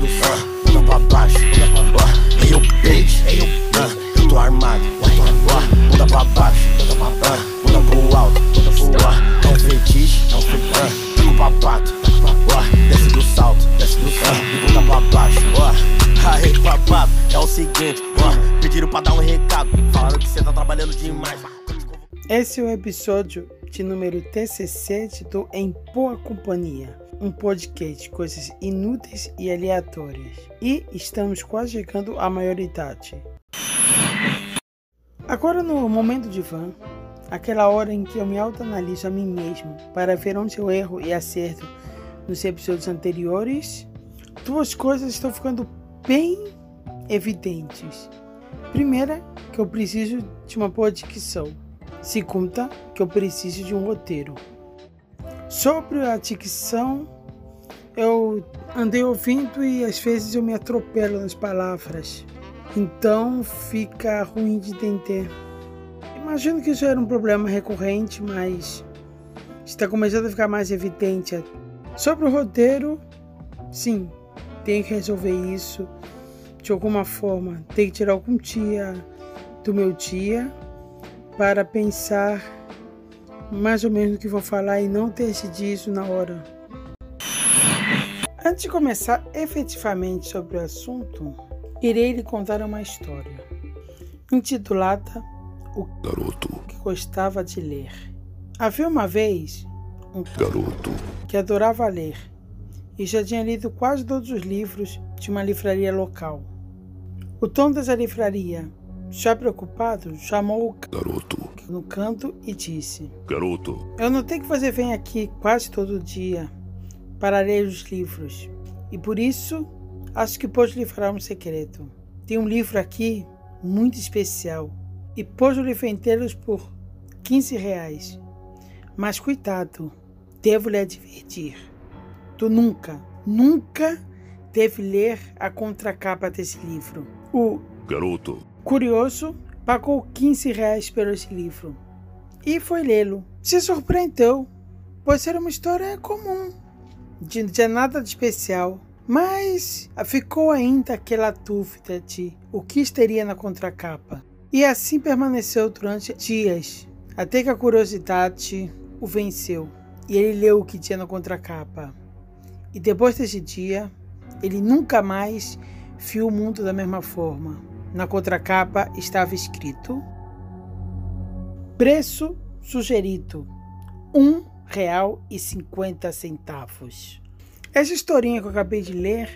do céu, bunda pra baixo, uh, Rio Beach, uh, eu tô armado, uh, bunda pra baixo, uh, bunda pro alto, ar, é um fetiche, é um fetiche, uh, com papato, uh, desce do salto, desce do salto, bunda pra baixo, uh, aí papato, é o seguinte, uh, pediram pra dar um recado, falaram que cê tá trabalhando demais. Esse é o episódio de número 17 do Em Boa Companhia, um podcast de coisas inúteis e aleatórias. E estamos quase chegando à maioridade. Agora no momento de van, aquela hora em que eu me autoanaliso a mim mesmo para ver onde eu erro e acerto nos episódios anteriores, duas coisas estão ficando bem evidentes. Primeira, que eu preciso de uma boa dicção. Segunda, que eu preciso de um roteiro. Sobre a dicção, eu andei ouvindo e às vezes eu me atropelo nas palavras. Então fica ruim de entender. Imagino que isso era um problema recorrente, mas está começando a ficar mais evidente. Sobre o roteiro, sim, tenho que resolver isso de alguma forma. Tenho que tirar algum dia do meu dia para pensar mais ou menos o que vou falar e não decidir isso na hora. Antes de começar efetivamente sobre o assunto, irei lhe contar uma história intitulada O Garoto. Que gostava de ler. Havia uma vez um garoto. que adorava ler e já tinha lido quase todos os livros de uma livraria local. O dono dessa livraria já preocupado, chamou o garoto. no canto e disse: garoto. Eu notei que você vem aqui quase todo dia para ler os livros e por isso acho que posso lhe falar um segredo. Tem um livro aqui muito especial e posso lhe vendê-los por 15 reais. Mas cuidado, devo lhe advertir. Tu nunca, nunca deve ler a contracapa desse livro. O garoto Curioso, pagou 15 reais pelo esse livro e foi lê-lo. Se surpreendeu, pois era uma história comum, de, de nada de especial. Mas ficou ainda aquela dúvida de o que estaria na contracapa. E assim permaneceu durante dias, até que a curiosidade o venceu. E ele leu o que tinha na contracapa. E depois desse dia, ele nunca mais viu o mundo da mesma forma. Na contracapa estava escrito: Preço sugerido: um real e cinquenta centavos. Essa historinha que eu acabei de ler,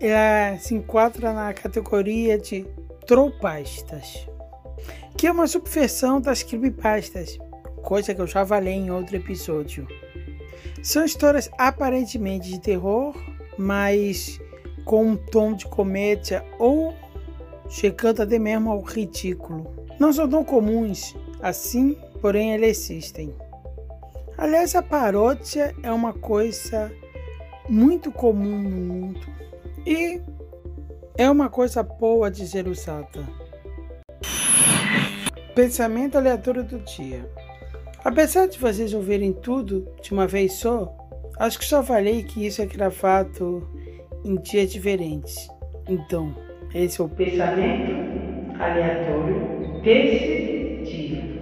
ela se enquadra na categoria de tropastas, que é uma subversão das creepypastas, coisa que eu já falei em outro episódio. São histórias aparentemente de terror, mas com um tom de comédia ou chegando até mesmo ao ridículo. Não são tão comuns assim, porém eles existem. Aliás, a paródia é uma coisa muito comum no mundo e é uma coisa boa de ser usada. Pensamento aleatório do dia. Apesar de vocês ouvirem tudo de uma vez só, acho que só falei que isso é gravado em dias diferentes. Então, esse é o pensamento aleatório desse dia.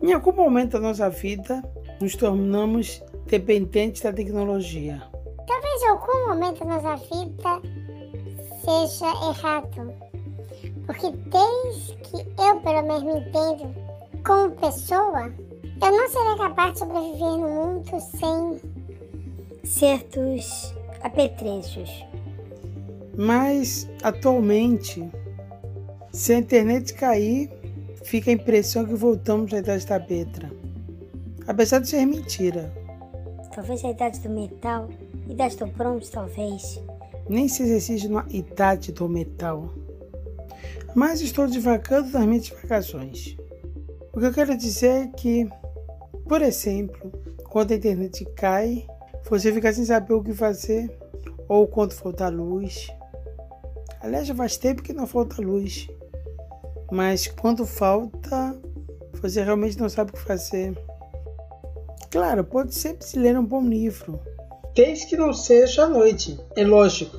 Em algum momento da nossa vida, nos tornamos dependentes da tecnologia. Talvez algum momento da nossa vida seja errado. Porque desde que eu, pelo menos, me entendo como pessoa, eu não seria capaz de sobreviver no mundo sem certos apetrechos. Mas atualmente, se a internet cair, fica a impressão que voltamos à idade da pedra. Apesar de ser mentira. Talvez a idade do metal, idade do bronze, talvez. Nem se existe na idade do metal. Mas estou divagando nas minhas divagações. O que eu quero dizer é que, por exemplo, quando a internet cai, você fica sem saber o que fazer, ou quando falta luz, Aliás, já faz tempo que não falta luz. Mas quando falta, você realmente não sabe o que fazer. Claro, pode sempre se ler um bom livro. Desde que não seja à noite, é lógico.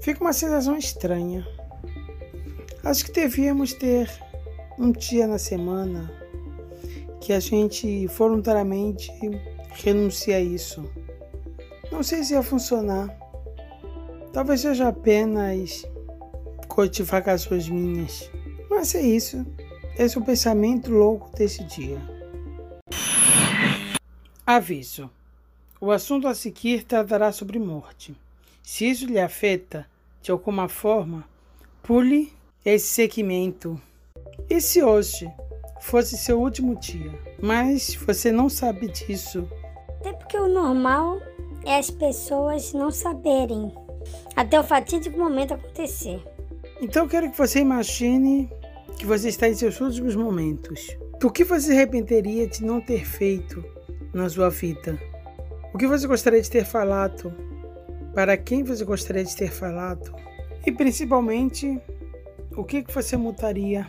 Fica uma sensação estranha. Acho que devíamos ter um dia na semana que a gente voluntariamente renuncia a isso. Não sei se ia funcionar. Talvez seja apenas codificações minhas. Mas é isso. Esse é o pensamento louco desse dia. Aviso: o assunto a seguir tratará sobre morte. Se isso lhe afeta de alguma forma, pule esse segmento. E se hoje fosse seu último dia, mas você não sabe disso? Até porque o normal é as pessoas não saberem até o fatídico momento acontecer. Então eu quero que você imagine que você está em seus últimos momentos. O que você arrependeria de não ter feito na sua vida? O que você gostaria de ter falado? Para quem você gostaria de ter falado? E principalmente, o que você mudaria?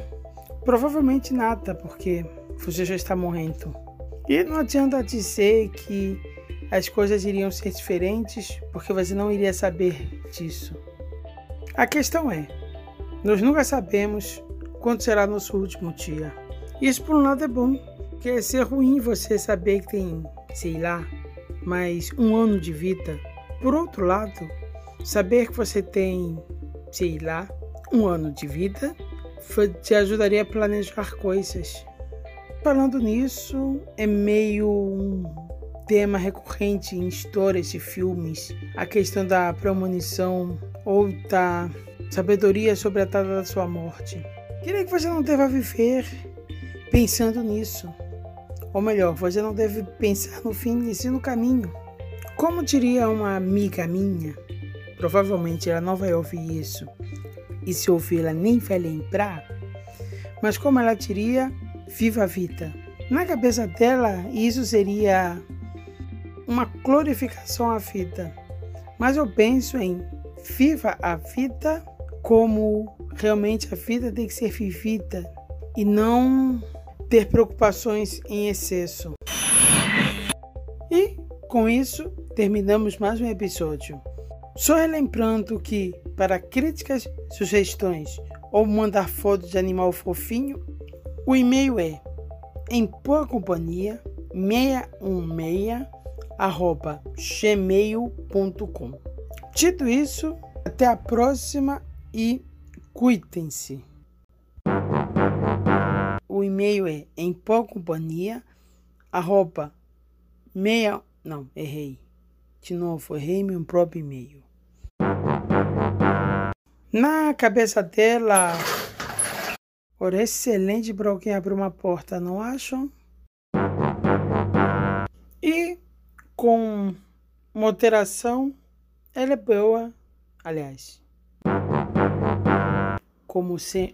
Provavelmente nada, porque você já está morrendo. E não adianta dizer que as coisas iriam ser diferentes, porque você não iria saber disso. A questão é: nós nunca sabemos quando será nosso último dia. Isso por um lado é bom, porque ser ruim você saber que tem, sei lá, mais um ano de vida. Por outro lado, saber que você tem, sei lá, um ano de vida te ajudaria a planejar coisas. Falando nisso, é meio um tema recorrente em histórias e filmes, a questão da premonição ou da sabedoria sobre a data da sua morte. Queria que você não deva viver pensando nisso. Ou melhor, você não deve pensar no fim e sim no caminho. Como diria uma amiga minha, provavelmente ela não vai ouvir isso, e se ouvir ela nem vai lembrar, mas como ela diria, viva a vida. Na cabeça dela, isso seria uma glorificação à vida. Mas eu penso em viva a vida como realmente a vida tem que ser vivida e não ter preocupações em excesso. E com isso terminamos mais um episódio. Só relembrando que para críticas, sugestões ou mandar fotos de animal fofinho, o e-mail é em boa companhia 616 arroba gmail.com. Dito isso, até a próxima e cuidem-se. O e-mail é em companhia arroba meia não errei. De novo errei meu próprio e-mail. Na cabeça dela Ora, excelente para alguém abrir uma porta, não acham? E com moderação, ela é boa, aliás. Como se,